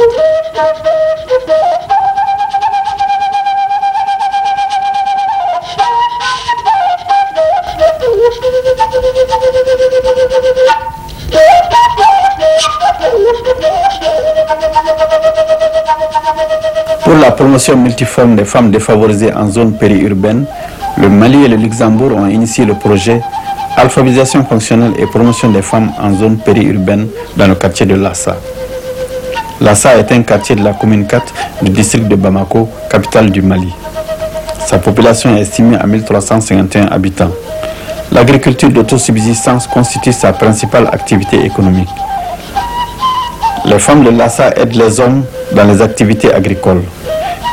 Pour la promotion multiforme des femmes défavorisées en zone périurbaine, le Mali et le Luxembourg ont initié le projet Alphabétisation fonctionnelle et promotion des femmes en zone périurbaine dans le quartier de Lassa. Lassa est un quartier de la commune 4 du district de Bamako, capitale du Mali. Sa population est estimée à 1351 habitants. L'agriculture d'autosubsistance constitue sa principale activité économique. Les femmes de Lassa aident les hommes dans les activités agricoles.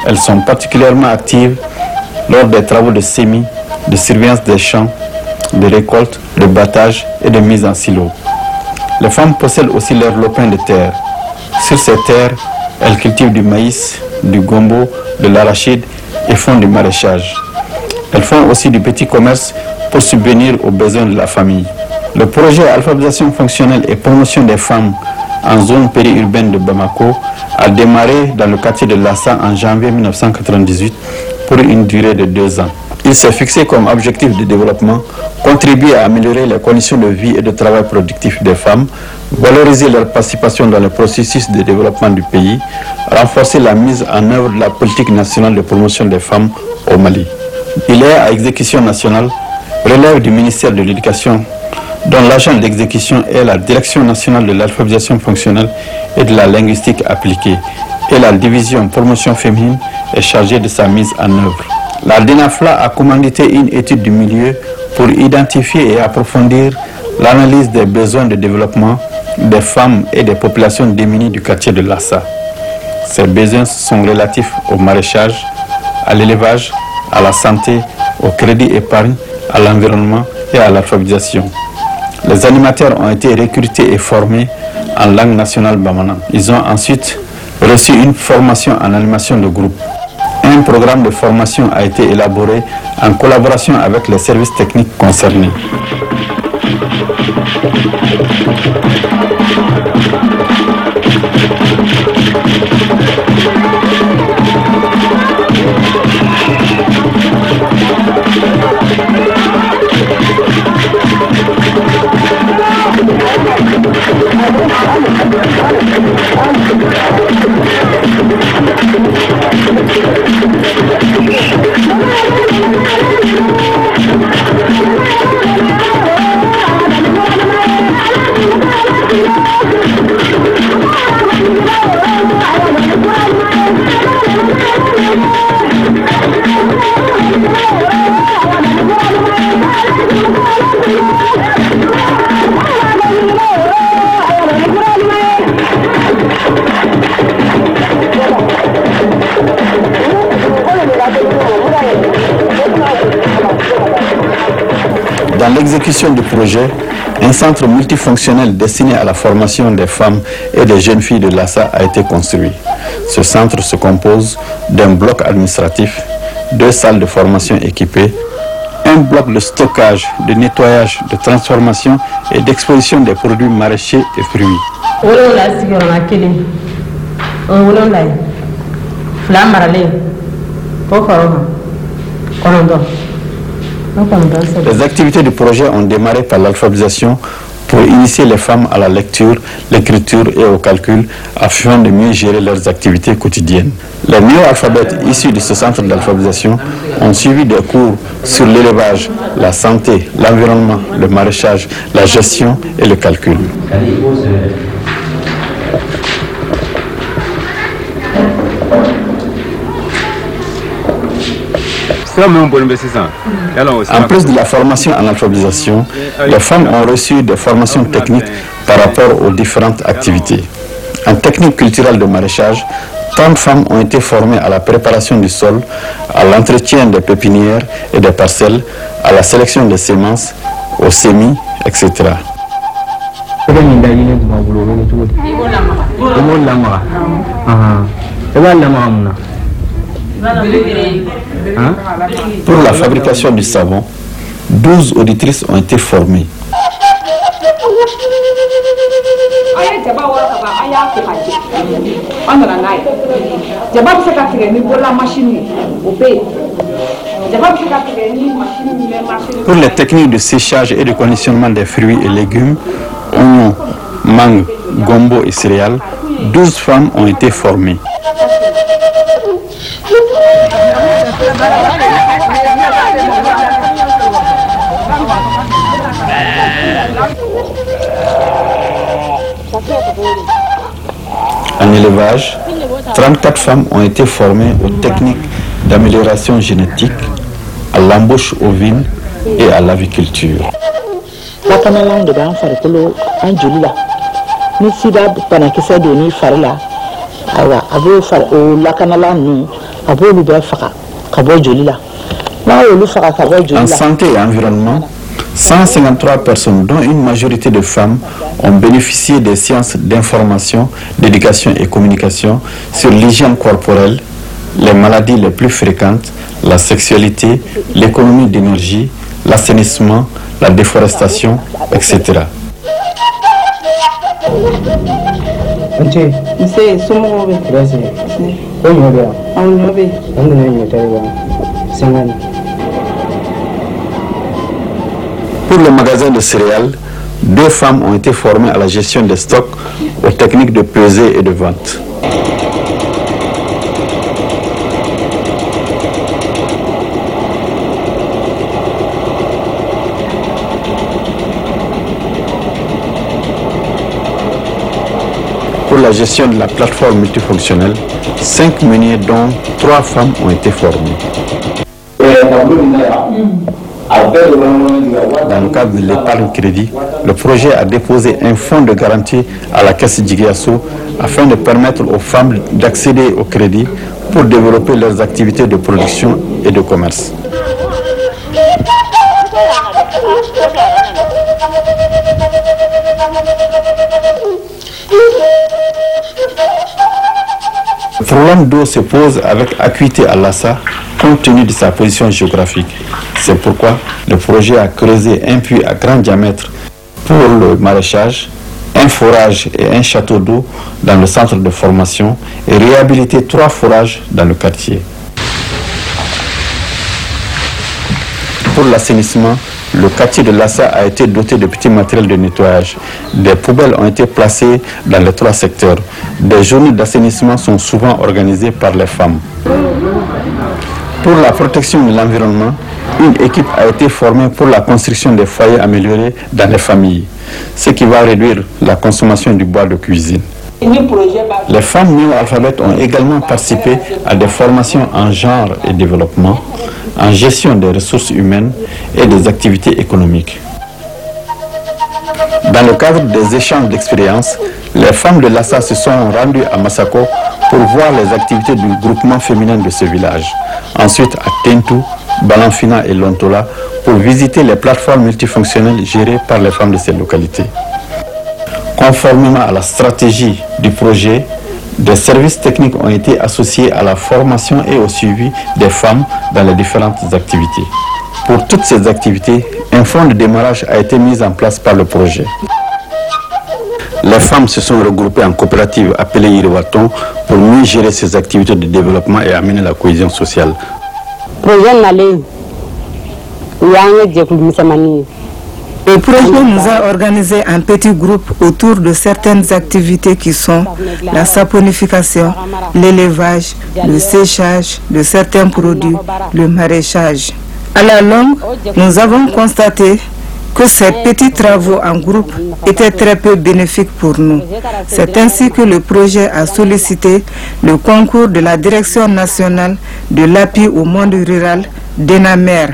Elles sont particulièrement actives lors des travaux de semis, de surveillance des champs, de récolte, de battage et de mise en silo. Les femmes possèdent aussi leur lopin de terre. Sur ces terres, elles cultivent du maïs, du gombo, de l'arachide et font du maraîchage. Elles font aussi du petit commerce pour subvenir aux besoins de la famille. Le projet Alphabétisation fonctionnelle et promotion des femmes en zone périurbaine de Bamako a démarré dans le quartier de Lassa en janvier 1998 pour une durée de deux ans. Il s'est fixé comme objectif de développement contribuer à améliorer les conditions de vie et de travail productif des femmes, valoriser leur participation dans le processus de développement du pays, renforcer la mise en œuvre de la politique nationale de promotion des femmes au Mali. Il est à exécution nationale, relève du ministère de l'Éducation dont l'agent d'exécution est la Direction nationale de l'alphabétisation fonctionnelle et de la linguistique appliquée, et la division promotion féminine est chargée de sa mise en œuvre. La DENAFLA a commandité une étude du milieu pour identifier et approfondir l'analyse des besoins de développement des femmes et des populations démunies du quartier de Lassa. Ces besoins sont relatifs au maraîchage, à l'élevage, à la santé, au crédit épargne, à l'environnement et à l'alphabétisation. Les animateurs ont été recrutés et formés en langue nationale bamana. Ils ont ensuite reçu une formation en animation de groupe. Un programme de formation a été élaboré en collaboration avec les services techniques concernés. Dans l'exécution du projet, un centre multifonctionnel destiné à la formation des femmes et des jeunes filles de Lassa a été construit. Ce centre se compose d'un bloc administratif, deux salles de formation équipées, un bloc de stockage, de nettoyage, de transformation et d'exposition des produits maraîchers et fruits. Les activités du projet ont démarré par l'alphabétisation pour initier les femmes à la lecture, l'écriture et au calcul afin de mieux gérer leurs activités quotidiennes. Les néo-alphabètes issus de ce centre d'alphabétisation ont suivi des cours sur l'élevage, la santé, l'environnement, le maraîchage, la gestion et le calcul. En plus de la formation en alphabétisation, les femmes ont reçu des formations techniques par rapport aux différentes activités. En technique culturelle de maraîchage, 30 femmes ont été formées à la préparation du sol, à l'entretien des pépinières et des parcelles, à la sélection des semences, au semis, etc. Pour la fabrication du savon, 12 auditrices ont été formées. Pour les techniques de séchage et de conditionnement des fruits et légumes, oignons, mangue, gombo et céréales, 12 femmes ont été formées. En élevage, 34 femmes ont été formées aux techniques d'amélioration génétique, à l'embauche ovine et à l'aviculture. lakanalan de b'an farikolo an joli la ni sida banakisɛ donni fari la ayiwa a b'o fari o lakanalan ninnu a b'olu bɛɛ faga ka bɔ joli la n'a y'olu faga ka bɔ joli En santé et environnement, 153 personnes, dont une majorité de femmes, ont bénéficié des sciences d'information, d'éducation et communication sur l'hygiène corporelle, les maladies les plus fréquentes, la sexualité, l'économie d'énergie, l'assainissement, la déforestation, etc. Nse, nse somɔgɔw bɛ Grace, ko ɲɔ bɛ yan? anw ɲɔ bɛ An nana ɲɔ tari wa? Sangani. Pour le magasin de céréales, deux femmes ont été formées à la gestion des stocks, aux techniques de pesée et de vente. La gestion de la plateforme multifonctionnelle, cinq meuniers dont trois femmes ont été formées. Dans le cadre de l'épargne crédit, le projet a déposé un fonds de garantie à la Caisse Djigiasso afin de permettre aux femmes d'accéder au crédit pour développer leurs activités de production et de commerce. Problème d'eau se pose avec acuité à Lassa compte tenu de sa position géographique. C'est pourquoi le projet a creusé un puits à grand diamètre pour le maraîchage, un forage et un château d'eau dans le centre de formation et réhabilité trois forages dans le quartier. Pour l'assainissement, le quartier de Lassa a été doté de petits matériels de nettoyage. Des poubelles ont été placées dans les trois secteurs. Des journées d'assainissement sont souvent organisées par les femmes. Pour la protection de l'environnement, une équipe a été formée pour la construction des foyers améliorés dans les familles, ce qui va réduire la consommation du bois de cuisine. Les femmes néo-alphabètes ont également participé à des formations en genre et développement, en gestion des ressources humaines et des activités économiques. Dans le cadre des échanges d'expériences, les femmes de Lassa se sont rendues à Massako pour voir les activités du groupement féminin de ce village. Ensuite à Tentu, Balanfina et Lontola pour visiter les plateformes multifonctionnelles gérées par les femmes de ces localités. Conformément à la stratégie du projet, des services techniques ont été associés à la formation et au suivi des femmes dans les différentes activités. Pour toutes ces activités, un fonds de démarrage a été mis en place par le projet. Les femmes se sont regroupées en coopératives appelées Iriwaton pour mieux gérer ces activités de développement et amener la cohésion sociale. projet Le projet nous a organisé un petit groupe autour de certaines activités qui sont la saponification, l'élevage, le séchage de certains produits, le maraîchage. À la longue, nous avons constaté que ces petits travaux en groupe étaient très peu bénéfiques pour nous. C'est ainsi que le projet a sollicité le concours de la Direction nationale de l'appui au monde rural, DENAMER,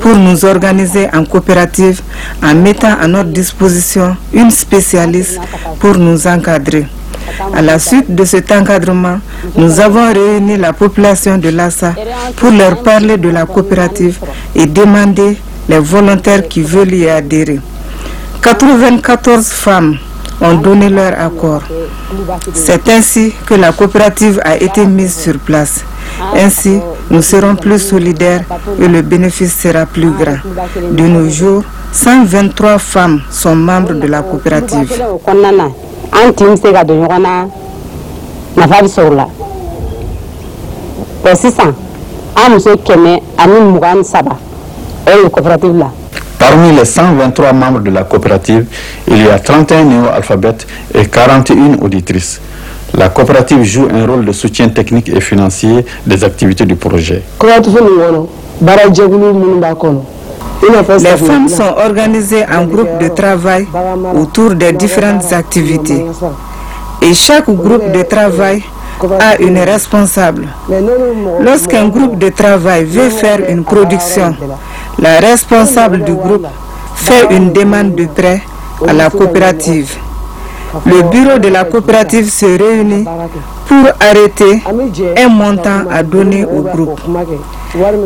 pour nous organiser en coopérative en mettant à notre disposition une spécialiste pour nous encadrer. À la suite de cet encadrement, nous avons réuni la population de Lassa pour leur parler de la coopérative et demander les volontaires qui veulent y adhérer. 94 femmes ont donné leur accord. C'est ainsi que la coopérative a été mise sur place. Ainsi, nous serons plus solidaires et le bénéfice sera plus grand. De nos jours, 123 femmes sont membres de la coopérative. Parmi les 123 membres de la coopérative, il y a 31 néo-alphabètes et 41 auditrices. La coopérative joue un rôle de soutien technique et financier des activités du projet. Les femmes sont organisées en groupe de travail autour des différentes activités. Et chaque groupe de travail a une responsable. Lorsqu'un groupe de travail veut faire une production, la responsable du groupe fait une demande de prêt à la coopérative. Le bureau de la coopérative se réunit pour arrêter un montant à donner au groupe.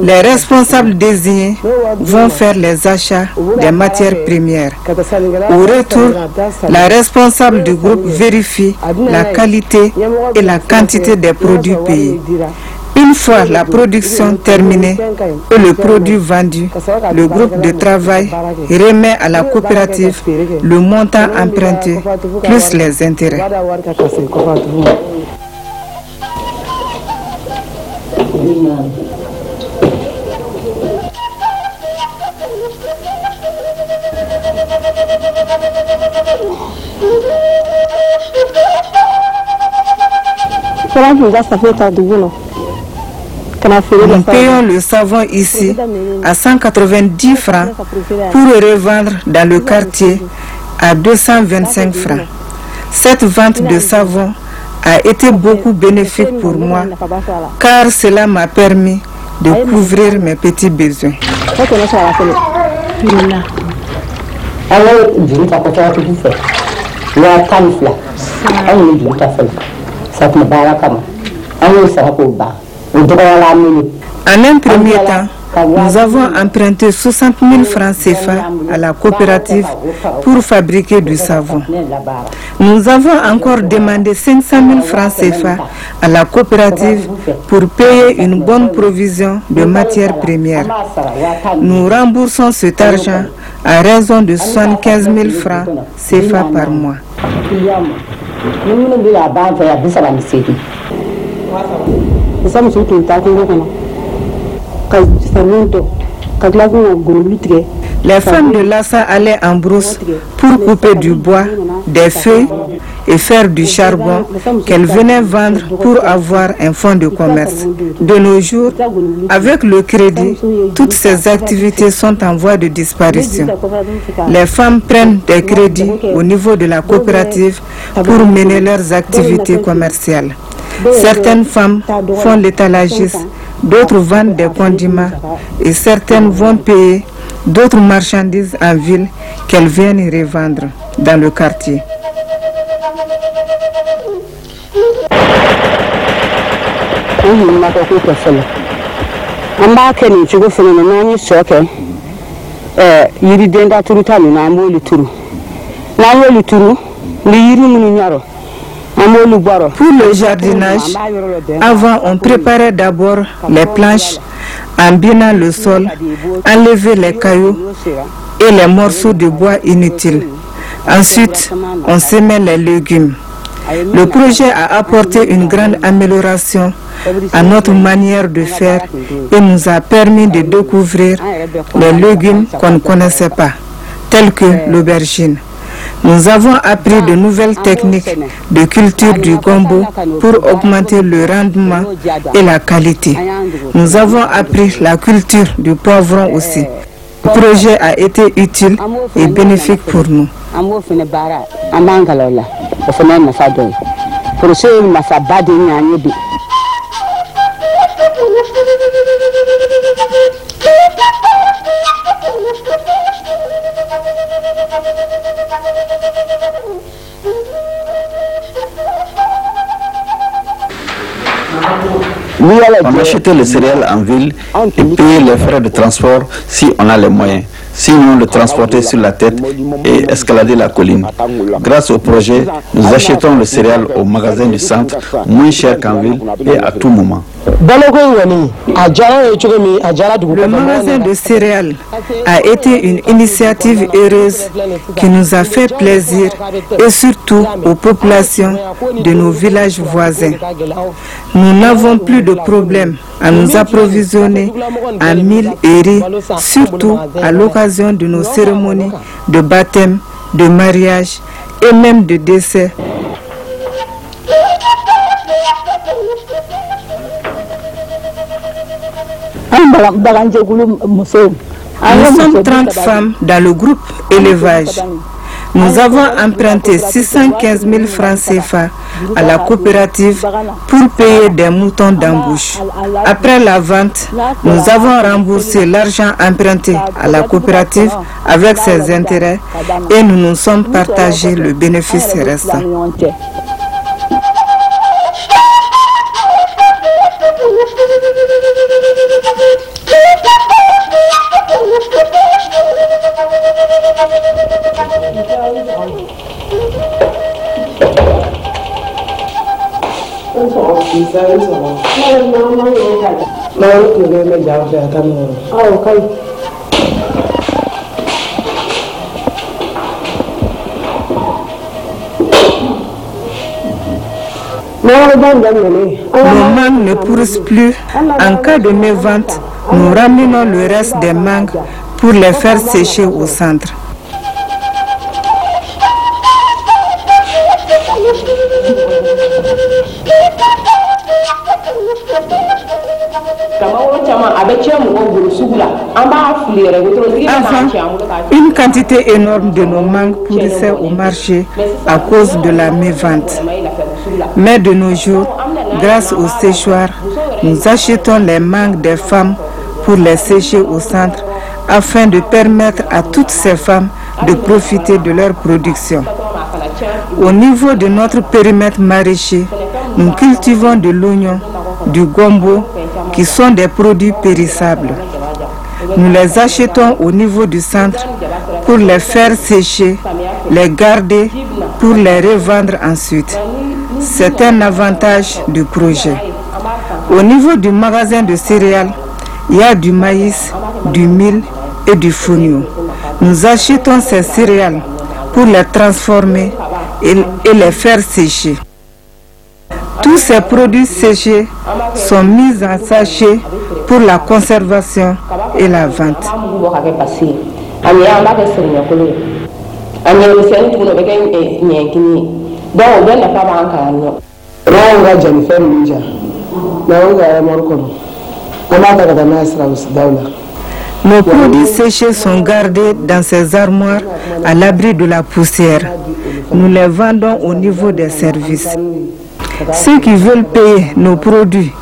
Les responsables désignés vont faire les achats des matières premières. Au retour, la responsable du groupe vérifie la qualité et la quantité des produits payés. Une fois la production terminée et le produit vendu, le groupe de travail remet à la coopérative le montant emprunté plus les intérêts. Nous payons le savon ici à 190 francs pour le revendre dans le quartier à 225 francs. Cette vente de savon a été beaucoup bénéfique pour moi car cela m'a permis de couvrir mes petits besoins. En un premier temps, nous avons emprunté 60 000 francs CFA à la coopérative pour fabriquer du savon. Nous avons encore demandé 500 000 francs CFA à la coopérative pour payer une bonne provision de matières premières. Nous remboursons cet argent à raison de 75 000 francs CFA par mois. Les femmes de Lassa allaient en brousse pour couper du bois, des feuilles et faire du charbon qu'elles venaient vendre pour avoir un fonds de commerce. De nos jours, avec le crédit, toutes ces activités sont en voie de disparition. Les femmes prennent des crédits au niveau de la coopérative pour mener leurs activités commerciales. Certaines femmes font l'étalagiste, d'autres vendent des condiments et certaines vont payer d'autres marchandises en ville qu'elles viennent revendre dans le quartier. an b'a kɛ nin cogo fana na n'an ye sɔ kɛ yiriden daturu ta ninnu an b'olu turu. N'an y'olu turu ni yiri minnu ɲarɔ Pour le jardinage, avant on préparait d'abord les planches en binant le sol, enlever les cailloux et les morceaux de bois inutiles. Ensuite, on semait les légumes. Le projet a apporté une grande amélioration à notre manière de faire et nous a permis de découvrir les légumes qu'on ne connaissait pas, tels que l'aubergine. Nous avons appris de nouvelles techniques de culture du gombo pour augmenter le rendement et la qualité. Nous avons appris la culture du poivron aussi. Le projet a été utile et bénéfique pour nous. On achetait le céréales en ville et payer les frais de transport si on a les moyens. Sinon, le transporter sur la tête et escalader la colline. Grâce au projet, nous achetons le céréal au magasin du centre moins cher qu'en ville et à tout moment. Le magasin de céréales a été une initiative heureuse qui nous a fait plaisir et surtout aux populations de nos villages voisins. Nous n'avons plus de problème à nous approvisionner en mille et surtout à l'occasion de nos cérémonies de baptême, de mariage et même de décès. Nous sommes 30 femmes dans le groupe élevage. Nous avons emprunté 615 000 francs CFA à la coopérative pour payer des moutons d'embauche. Après la vente, nous avons remboursé l'argent emprunté à la coopérative avec ses intérêts et nous nous sommes partagés le bénéfice restant. Mangues ne pourrissent plus. En cas de mévente, nous ramenons le reste des mangues pour les faire sécher au centre. Avant, une quantité énorme de nos mangues pourrissaient au marché à cause de la mévente. Mais de nos jours, grâce au séchoir, nous achetons les mangues des femmes les sécher au centre afin de permettre à toutes ces femmes de profiter de leur production. Au niveau de notre périmètre maraîcher, nous cultivons de l'oignon, du gombo, qui sont des produits périssables. Nous les achetons au niveau du centre pour les faire sécher, les garder pour les revendre ensuite. C'est un avantage du projet. Au niveau du magasin de céréales, il y a du maïs, du mil et du fonio. Nous achetons ces céréales pour les transformer et, et les faire sécher. Tous ces produits séchés sont mis en sachet pour la conservation et la vente. Nos produits séchés sont gardés dans ces armoires à l'abri de la poussière. Nous les vendons au niveau des services. Ceux qui veulent payer nos produits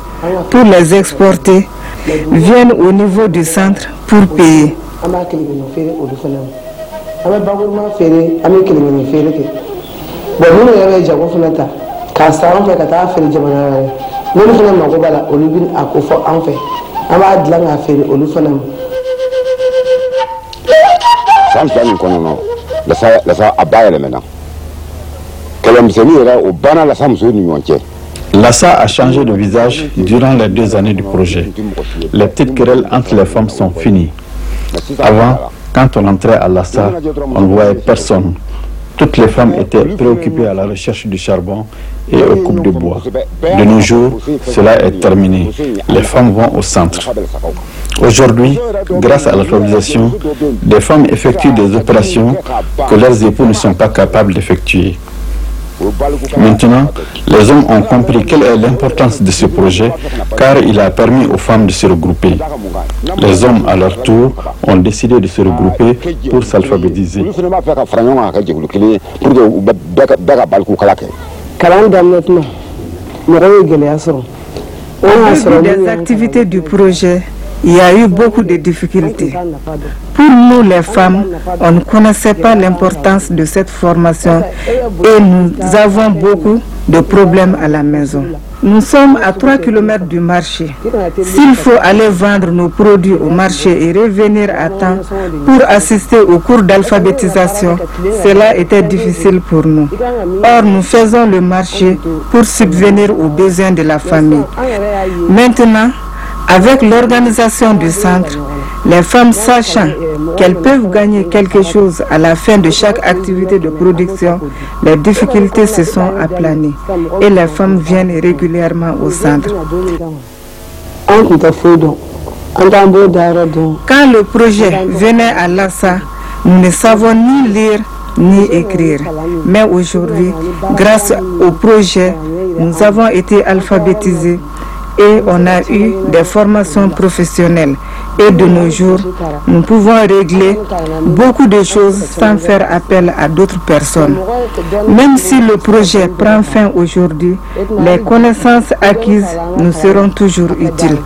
pour les exporter viennent au niveau du centre pour payer. San fila nin kɔnɔ nɔ lasa lasa a ba yɛlɛmɛna kɛlɛmisɛnnin yɛrɛ o banna lasa musow ni ɲɔgɔn cɛ Lassa a changé de visage durant les deux années du projet. Les petites querelles entre les femmes sont finies. Avant, quand on entrait à Lassa, on ne voyait personne. Toutes les femmes étaient préoccupées à la recherche du charbon et aux coupes de bois. De nos jours, cela est terminé. Les femmes vont au centre. Aujourd'hui, grâce à l'alphabétisation, des femmes effectuent des opérations que leurs époux ne sont pas capables d'effectuer. Maintenant, les hommes ont compris quelle est l'importance de ce projet car il a permis aux femmes de se regrouper. Les hommes, à leur tour, ont décidé de se regrouper pour s'alphabétiser. des activités du projet, il y a eu beaucoup de difficultés. Pour nous, les femmes, on ne connaissait pas l'importance de cette formation et nous avons beaucoup de problèmes à la maison. Nous sommes à 3 km du marché. S'il faut aller vendre nos produits au marché et revenir à temps pour assister au cours d'alphabétisation, cela était difficile pour nous. Or, nous faisons le marché pour subvenir aux besoins de la famille. Maintenant, avec l'organisation du centre, les femmes sachant qu'elles peuvent gagner quelque chose à la fin de chaque activité de production, les difficultés se sont aplanies et les femmes viennent régulièrement au centre. Quand le projet venait à Lassa, nous ne savons ni lire ni écrire. Mais aujourd'hui, grâce au projet, nous avons été alphabétisés et on a eu des formations professionnelles. Et de nos jours, nous pouvons régler beaucoup de choses sans faire appel à d'autres personnes. Même si le projet prend fin aujourd'hui, les connaissances acquises nous seront toujours utiles.